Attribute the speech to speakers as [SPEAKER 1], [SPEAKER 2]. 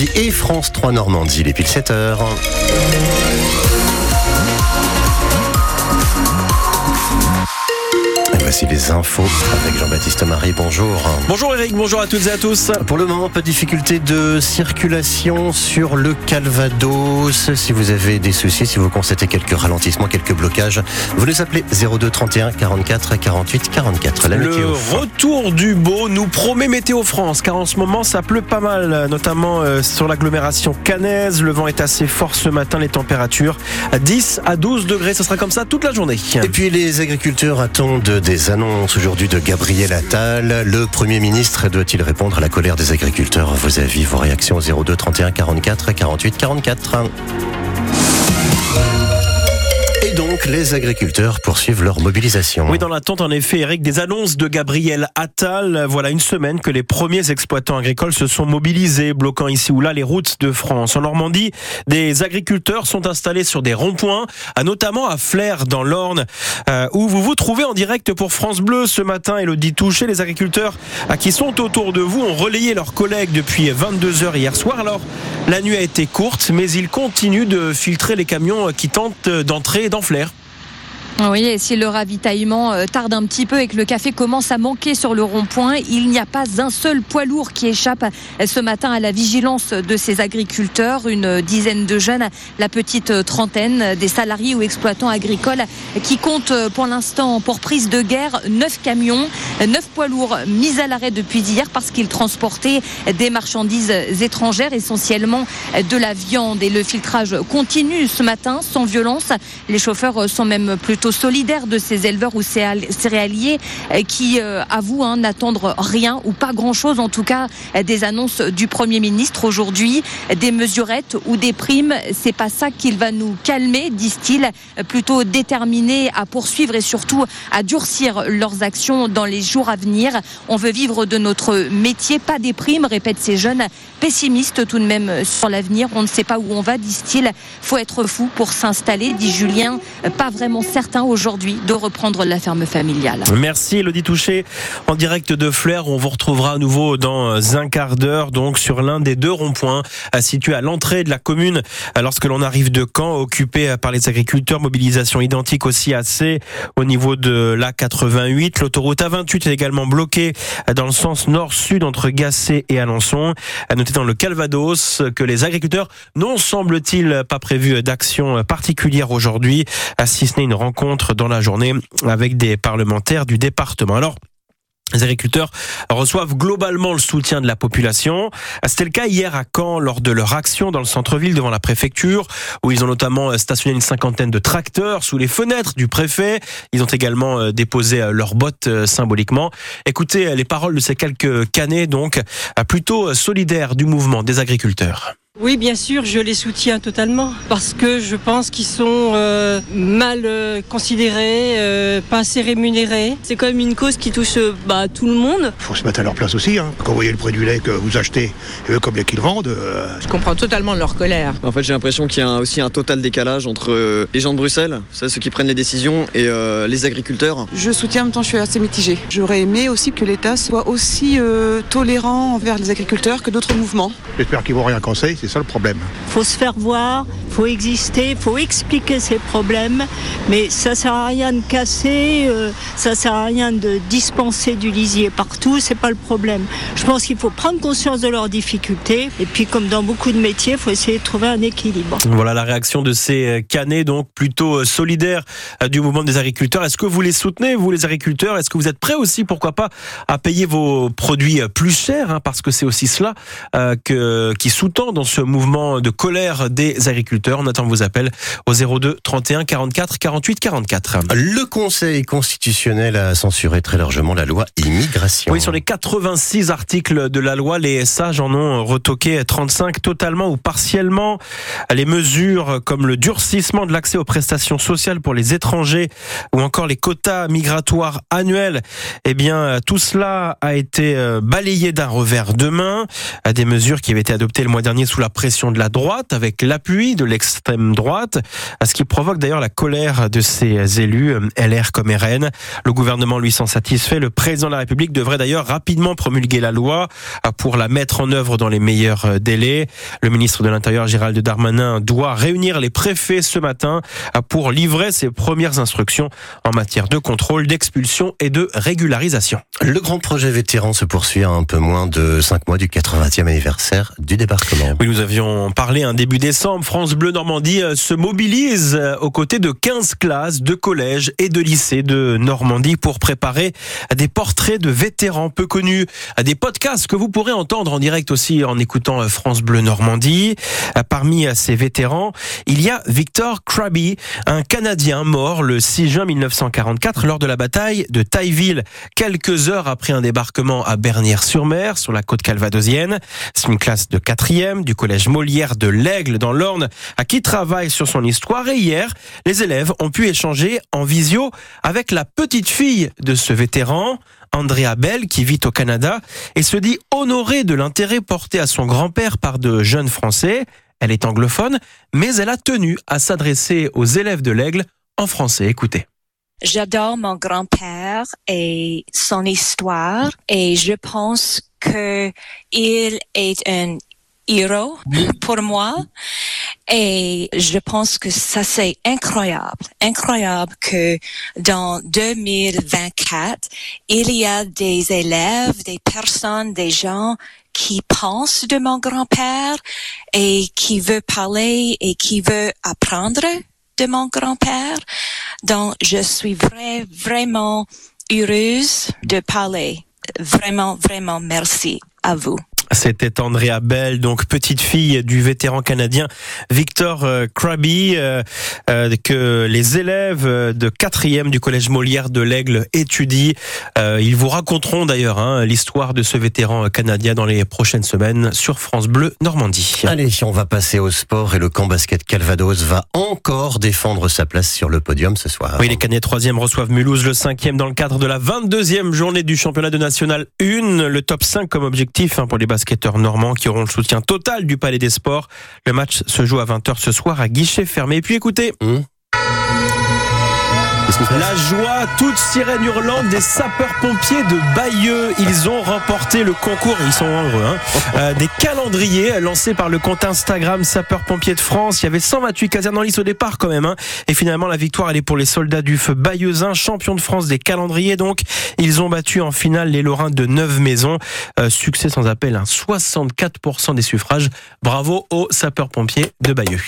[SPEAKER 1] Et France 3 Normandie, les pile 7 heures. Voici les infos avec Jean-Baptiste Marie. Bonjour.
[SPEAKER 2] Bonjour Eric, bonjour à toutes et à tous.
[SPEAKER 1] Pour le moment, pas de difficulté de circulation sur le Calvados. Si vous avez des soucis, si vous constatez quelques ralentissements, quelques blocages, vous les appelez 02 31 44 48 44. La
[SPEAKER 2] le
[SPEAKER 1] météo.
[SPEAKER 2] retour du beau nous promet Météo France, car en ce moment ça pleut pas mal, notamment euh, sur l'agglomération canaise. Le vent est assez fort ce matin, les températures à 10 à 12 degrés. Ce sera comme ça toute la journée.
[SPEAKER 1] Et puis les agriculteurs attendent des annonces aujourd'hui de Gabriel Attal. Le Premier ministre doit-il répondre à la colère des agriculteurs? Vos avis, vos réactions au 02 31 44 48 44. Et donc les agriculteurs poursuivent leur mobilisation.
[SPEAKER 2] Oui, dans l'attente, en effet, Eric, des annonces de Gabriel Attal. Voilà une semaine que les premiers exploitants agricoles se sont mobilisés, bloquant ici ou là les routes de France. En Normandie, des agriculteurs sont installés sur des ronds-points, notamment à Flers, dans l'Orne, euh, où vous vous trouvez en direct pour France Bleu ce matin. Elodie Touché, les agriculteurs qui sont autour de vous ont relayé leurs collègues depuis 22 heures hier soir. Alors, la nuit a été courte, mais ils continuent de filtrer les camions qui tentent d'entrer Flers.
[SPEAKER 3] Oui, et si le ravitaillement euh, tarde un petit peu et que le café commence à manquer sur le rond-point, il n'y a pas un seul poids lourd qui échappe euh, ce matin à la vigilance de ces agriculteurs. Une dizaine de jeunes, la petite trentaine, des salariés ou exploitants agricoles qui comptent euh, pour l'instant pour prise de guerre neuf camions, neuf poids lourds mis à l'arrêt depuis hier parce qu'ils transportaient des marchandises étrangères, essentiellement de la viande. Et le filtrage continue ce matin sans violence. Les chauffeurs sont même plutôt solidaires de ces éleveurs ou céréal- céréaliers euh, qui euh, avouent hein, n'attendre rien ou pas grand-chose, en tout cas des annonces du Premier ministre aujourd'hui, des mesurettes ou des primes. C'est pas ça qu'il va nous calmer, disent-ils, plutôt déterminés à poursuivre et surtout à durcir leurs actions dans les jours à venir. On veut vivre de notre métier, pas des primes, répètent ces jeunes, pessimistes tout de même sur l'avenir. On ne sait pas où on va, disent-ils. Faut être fou pour s'installer, dit Julien. Pas vraiment certain aujourd'hui de reprendre la ferme familiale.
[SPEAKER 2] Merci Elodie Touché en direct de Flers. On vous retrouvera à nouveau dans un quart d'heure donc sur l'un des deux ronds-points situés à l'entrée de la commune lorsque l'on arrive de Caen occupé par les agriculteurs. Mobilisation identique aussi à C au niveau de l'A88. L'autoroute A28 est également bloquée dans le sens nord-sud entre Gassé et Alençon. À noter dans le Calvados que les agriculteurs n'ont semble-t-il pas prévu d'action particulière aujourd'hui, euh, si ce n'est une rencontre dans la journée avec des parlementaires du département. Alors, les agriculteurs reçoivent globalement le soutien de la population. C'était le cas hier à Caen lors de leur action dans le centre-ville devant la préfecture, où ils ont notamment stationné une cinquantaine de tracteurs sous les fenêtres du préfet. Ils ont également euh, déposé euh, leurs bottes euh, symboliquement. Écoutez euh, les paroles de ces quelques canets, donc euh, plutôt euh, solidaires du mouvement des agriculteurs.
[SPEAKER 4] Oui, bien sûr, je les soutiens totalement parce que je pense qu'ils sont euh, mal euh, considérés, euh, pas assez rémunérés.
[SPEAKER 5] C'est quand même une cause qui touche bah, tout le monde.
[SPEAKER 6] faut se mettre à leur place aussi. Hein. Quand vous voyez le prix du lait que vous achetez et eux comme lait qu'ils vendent, euh,
[SPEAKER 7] Je comprends totalement leur colère.
[SPEAKER 8] En fait, j'ai l'impression qu'il y a un- aussi un total décalage entre les gens de Bruxelles, c'est ceux qui prennent les décisions, et euh, les agriculteurs.
[SPEAKER 7] Je soutiens, en même temps, je suis assez mitigée. J'aurais aimé aussi que l'État soit aussi euh, tolérant envers les agriculteurs que d'autres mouvements.
[SPEAKER 6] j'espère qu'ils vont rien c'est ça le problème.
[SPEAKER 9] faut se faire voir, faut exister, faut expliquer ses problèmes, mais ça sert à rien de casser, euh, ça sert à rien de dispenser du lisier partout, c'est pas le problème. Je pense qu'il faut prendre conscience de leurs difficultés et puis comme dans beaucoup de métiers, il faut essayer de trouver un équilibre.
[SPEAKER 2] Voilà la réaction de ces euh, canets, donc plutôt euh, solidaires euh, du mouvement des agriculteurs. Est-ce que vous les soutenez, vous les agriculteurs? Est-ce que vous êtes prêts aussi, pourquoi pas, à payer vos produits plus chers hein, Parce que c'est aussi cela euh, que, qui sous-tend dans ce mouvement de colère des agriculteurs. On attend vos appels au 02 31 44 48 44.
[SPEAKER 1] Le Conseil constitutionnel a censuré très largement la loi immigration.
[SPEAKER 2] Oui, sur les 86 articles de la loi, les sages en ont retoqué 35 totalement ou partiellement. Les mesures comme le durcissement de l'accès aux prestations sociales pour les étrangers ou encore les quotas migratoires annuels, eh bien, tout cela a été euh, balayé d'un revers de main. Des mesures qui avaient été adoptées le mois dernier sous la la pression de la droite avec l'appui de l'extrême droite, ce qui provoque d'ailleurs la colère de ces élus LR comme RN. Le gouvernement lui s'en satisfait. Le président de la République devrait d'ailleurs rapidement promulguer la loi pour la mettre en œuvre dans les meilleurs délais. Le ministre de l'Intérieur Gérald Darmanin doit réunir les préfets ce matin pour livrer ses premières instructions en matière de contrôle, d'expulsion et de régularisation.
[SPEAKER 1] Le grand projet vétéran se poursuit à un peu moins de 5 mois du 80e anniversaire du débarquement.
[SPEAKER 2] Oui, nous avions parlé un début décembre. France Bleu Normandie euh, se mobilise euh, aux côtés de 15 classes de collèges et de lycées de Normandie pour préparer des portraits de vétérans peu connus, des podcasts que vous pourrez entendre en direct aussi en écoutant euh, France Bleu Normandie. Parmi ces vétérans, il y a Victor Krabi, un Canadien mort le 6 juin 1944 lors de la bataille de Tailleville, quelques heures après un débarquement à Bernières-sur-Mer, sur la côte calvadosienne. C'est une classe de quatrième du collège Molière de l'Aigle dans l'Orne, à qui travaille sur son histoire. Et hier, les élèves ont pu échanger en visio avec la petite fille de ce vétéran. Andrea Bell, qui vit au Canada, et se dit honorée de l'intérêt porté à son grand-père par de jeunes Français. Elle est anglophone, mais elle a tenu à s'adresser aux élèves de l'Aigle en français. Écoutez.
[SPEAKER 10] J'adore mon grand-père et son histoire et je pense que il est un héros pour moi et je pense que ça c'est incroyable, incroyable que dans 2024 il y a des élèves, des personnes, des gens qui pensent de mon grand-père et qui veut parler et qui veut apprendre de mon grand-père. Donc, je suis vrai, vraiment heureuse de parler. Vraiment, vraiment merci à vous.
[SPEAKER 2] C'était Andrea Bell, donc petite fille du vétéran canadien Victor euh, Krabi, euh, euh, que les élèves de quatrième du collège Molière de l'Aigle étudient. ils vous raconteront d'ailleurs hein, l'histoire de ce vétéran canadien dans les prochaines semaines sur France Bleu Normandie.
[SPEAKER 1] Allez, on va passer au sport et le camp basket Calvados va encore défendre sa place sur le podium ce soir.
[SPEAKER 2] Oui, les Canets troisième reçoivent Mulhouse le cinquième dans le cadre de la 22e journée du championnat de national 1. Le top 5 comme objectif hein, pour les basketteurs normands qui auront le soutien total du Palais des Sports. Le match se joue à 20h ce soir à guichet fermé. Et puis écoutez. Mmh. La joie, toute sirène hurlante des sapeurs-pompiers de Bayeux. Ils ont remporté le concours, ils sont heureux, hein, euh, des calendriers lancés par le compte Instagram Sapeurs-pompiers de France. Il y avait 128 casernes en lice au départ quand même. Hein. Et finalement, la victoire, elle est pour les soldats du feu bayeuxins, champions de France des calendriers. Donc, ils ont battu en finale les Lorrains de 9 maisons. Euh, succès sans appel, hein, 64% des suffrages. Bravo aux sapeurs-pompiers de Bayeux.